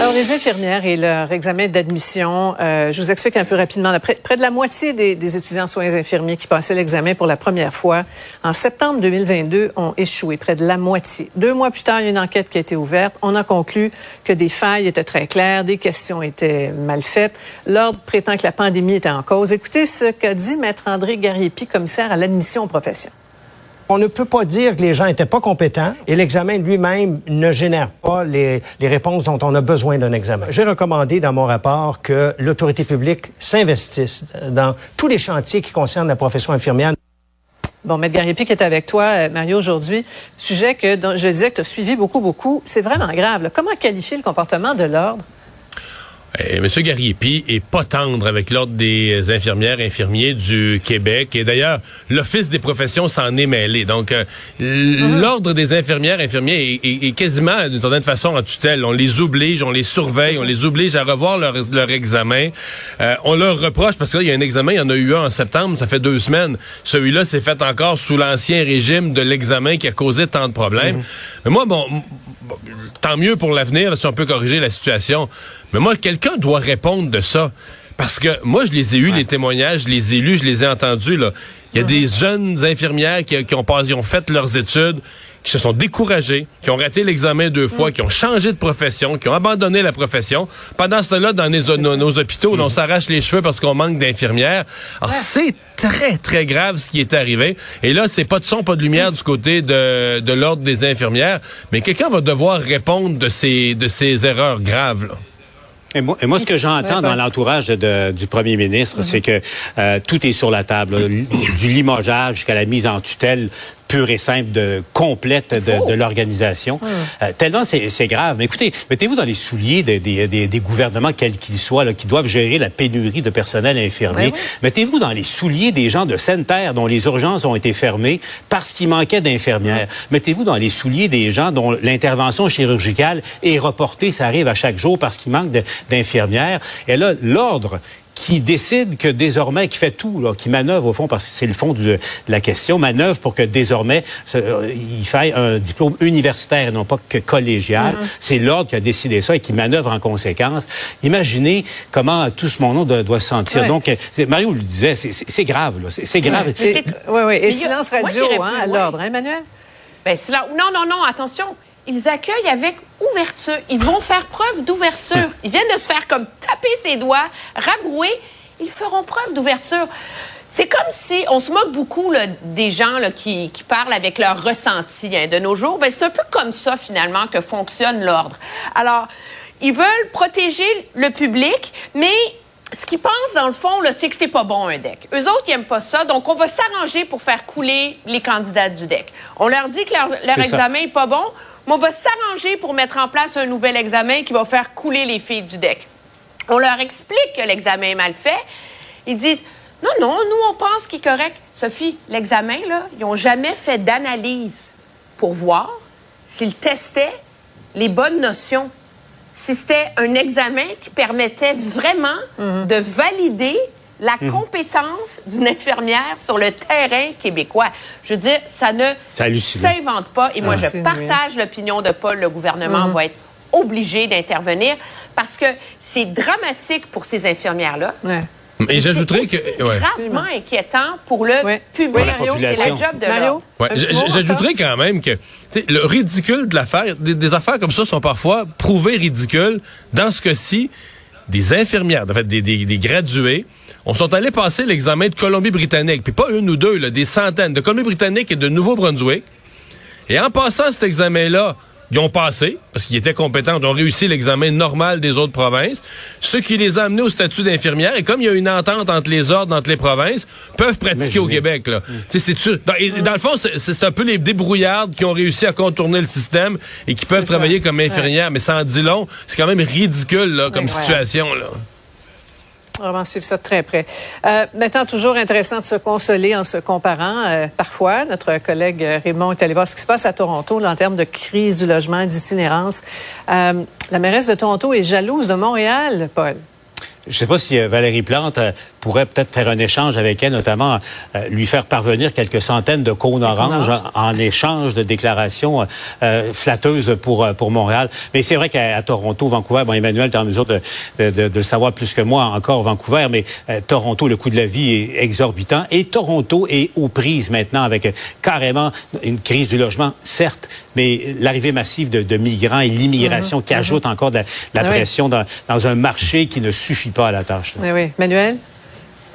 Alors, les infirmières et leur examen d'admission, euh, je vous explique un peu rapidement. Près, de la moitié des, des, étudiants soins infirmiers qui passaient l'examen pour la première fois en septembre 2022 ont échoué. Près de la moitié. Deux mois plus tard, il y a une enquête qui a été ouverte. On a conclu que des failles étaient très claires, des questions étaient mal faites. L'Ordre prétend que la pandémie était en cause. Écoutez ce qu'a dit Maître André Gariepi, commissaire à l'admission aux professions. On ne peut pas dire que les gens n'étaient pas compétents et l'examen lui-même ne génère pas les, les, réponses dont on a besoin d'un examen. J'ai recommandé dans mon rapport que l'autorité publique s'investisse dans tous les chantiers qui concernent la profession infirmière. Bon, Maître Gariepi qui est avec toi, euh, Mario, aujourd'hui. Sujet que dont je disais que tu as suivi beaucoup, beaucoup. C'est vraiment grave. Comment qualifier le comportement de l'ordre? Eh, Monsieur Gariepi est pas tendre avec l'ordre des infirmières infirmiers du Québec et d'ailleurs l'office des professions s'en est mêlé. Donc euh, uh-huh. l'ordre des infirmières infirmiers est, est, est quasiment d'une certaine façon en tutelle. On les oblige, on les surveille, on les oblige à revoir leur, leur examen. Euh, on leur reproche parce qu'il y a un examen, il y en a eu un en septembre, ça fait deux semaines. Celui-là s'est fait encore sous l'ancien régime de l'examen qui a causé tant de problèmes. Uh-huh. Mais moi bon, bon, tant mieux pour l'avenir si on peut corriger la situation. Mais moi, quelqu'un doit répondre de ça. Parce que moi, je les ai eus, ouais. les témoignages, je les ai lus, je les ai entendus. Là. Il y a des jeunes infirmières qui, qui ont, qui ont fait leurs études, qui se sont découragés, qui ont raté l'examen deux fois, mmh. qui ont changé de profession, qui ont abandonné la profession. Pendant ce temps-là, dans nos, nos, nos hôpitaux, mmh. on s'arrache les cheveux parce qu'on manque d'infirmières. Alors, ouais. c'est très, très grave ce qui est arrivé. Et là, c'est pas de son, pas de lumière mmh. du côté de, de l'Ordre des infirmières, mais quelqu'un va devoir répondre de ces, de ces erreurs graves. Là. Et moi, et moi, ce que j'entends dans l'entourage du premier ministre, mm -hmm. c'est que euh, tout est sur la table, du limogeage jusqu'à la mise en tutelle pure et simple, de complète de, de l'organisation. Hum. Euh, tellement c'est grave. Mais écoutez, mettez-vous dans les souliers des, des, des, des gouvernements, quels qu'ils soient, là, qui doivent gérer la pénurie de personnel infirmier. Mettez-vous dans les souliers des gens de Sainte-Terre dont les urgences ont été fermées parce qu'il manquait d'infirmières. Hum. Mettez-vous dans les souliers des gens dont l'intervention chirurgicale est reportée. Ça arrive à chaque jour parce qu'il manque d'infirmières. Et là, l'ordre qui décide que désormais, qui fait tout, là, qui manœuvre au fond, parce que c'est le fond de, la question, manœuvre pour que désormais euh, il faille un diplôme universitaire et non pas que collégial. Mm -hmm. C'est l'ordre qui a décidé ça et qui manœuvre en conséquence. Imaginez comment tout ce monde doit, doit se sentir. Ouais. Donc, Mario le disait, c'est grave, c'est grave. Oui, oui, oui. Et, et silence radio hein, à l'ordre, hein, Emmanuel? Ben, non, non, non, attention ils accueillent avec ouverture. Ils vont faire preuve d'ouverture. Ils viennent de se faire comme taper ses doigts, rabrouer. Ils feront preuve d'ouverture. C'est comme si on se moque beaucoup là, des gens là, qui, qui, parlent avec leur ressenti hein, de nos jours. Ben, c'est un peu comme ça finalement que fonctionne l'ordre. Alors, ils veulent protéger le public, mais ce qu'ils pensent, dans le fond, c'est que c'est pas bon un deck. Eux autres, ils aiment pas ça, donc on va s'arranger pour faire couler les candidats du deck. On leur dit que leur, leur examen ça. est pas bon, mais on va s'arranger pour mettre en place un nouvel examen qui va faire couler les filles du deck. On leur explique que l'examen est mal fait. Ils disent non, non, nous, on pense qu'il est correct. Sophie, l'examen, là, ils n'ont jamais fait d'analyse pour voir s'ils testaient les bonnes notions. Si c'était un examen qui permettait vraiment mm -hmm. de valider la mmh. compétence d'une infirmière sur le terrain québécois. Je veux dire, ça ne s'invente pas. Et moi, je partage l'opinion de Paul. Le gouvernement mmh. va être obligé d'intervenir parce que c'est dramatique pour ces infirmières-là. Ouais. Et j'ajouterais que c'est ouais. gravement inquiétant pour le ouais. public. C'est la job de Mario. Ouais. J'ajouterais quand même que le ridicule de l'affaire, des, des, affaires comme ça sont parfois prouvées ridicules. Dans ce cas-ci, des infirmières, en fait, des, des, des gradués, on sont allés passer l'examen de Colombie-Britannique, puis pas une ou deux, là, des centaines de Colombie-Britannique et de Nouveau-Brunswick. Et en passant cet examen-là, ils ont passé, parce qu'ils étaient compétents, ils ont réussi l'examen normal des autres provinces. Ceux qui les ont amenés au statut d'infirmière, et comme il y a une entente entre les ordres, entre les provinces, peuvent pratiquer au Québec. Là. c'est dans, dans, le fond, c'est un peu les débrouillards qui ont réussi à contourner le système et qui peuvent travailler comme infirmières. Mais sans dit long, c'est quand même ridicule là, comme situation. Là. On va suivre ça de très près. Euh, maintenant, toujours intéressant de se consoler en se comparant. Euh, parfois, notre collègue Raymond est allé voir ce qui se passe à Toronto en termes de crise du logement, d'itinérance. Euh, la mairesse de Toronto est jalouse de Montréal, Paul. Je ne sais pas si Valérie Plante pourrait peut-être faire un échange avec elle, notamment euh, lui faire parvenir quelques centaines de cônes oranges en, échange de déclarations euh, flatteuses pour euh, pour Montréal. Mais c'est vrai qu'à Toronto, Vancouver, bon, Emmanuel, tu es en mesure de, de, de, le savoir plus que moi encore, Vancouver, mais Toronto, le coût de la vie est exorbitant. Et Toronto est aux prises maintenant avec carrément une crise du logement, certes, mais l'arrivée massive de, migrants et l'immigration qui mhm. ajoute encore de la, ah pression dans, dans un marché qui ne suffit pas oui. Manuel?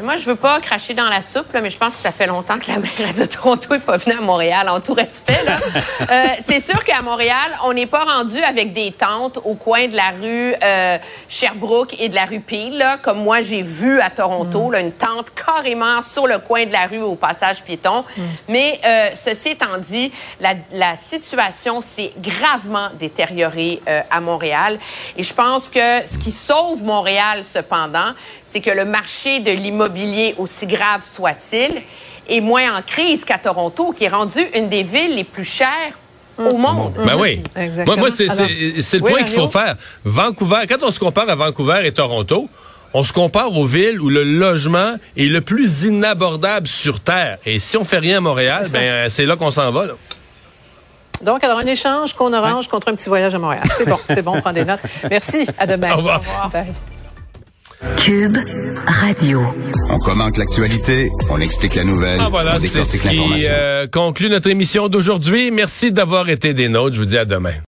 Moi, je veux pas cracher dans la soupe, mais je pense que ça fait longtemps que la maire de Toronto n'est pas venue à Montréal, en tout respect. euh, c'est sûr qu'à Montréal, on n'est pas rendu avec des tentes au coin de la rue euh, Sherbrooke et de la rue Peel, là, comme moi j'ai vu à Toronto, mm. là, une tente carrément sur le coin de la rue au passage piéton. Mm. Mais euh, ceci étant dit, la, la situation s'est gravement détériorée euh, à Montréal. Et je pense que ce qui sauve Montréal, cependant, c'est que le marché de l'immobilier, aussi grave soit-il, est moins en crise qu'à Toronto, qui est rendu une des villes les plus chères au monde. Ben oui. Moi, moi c'est le point qu'il faut faire. Vancouver, quand on se compare à Vancouver et Toronto, on se compare aux villes où le logement est le plus inabordable sur Terre. Et si on fait rien à Montréal, ben c'est là qu'on s'en va. Donc, alors, un échange qu'on orange contre un petit voyage à Montréal. C'est bon, c'est bon, on prend des notes. Merci, à demain. Au revoir. Au revoir. Cube Radio. On commente l'actualité, on explique la nouvelle. Ah voilà, c'est ce qui euh, conclut notre émission d'aujourd'hui. Merci d'avoir été des nôtres. Je vous dis à demain.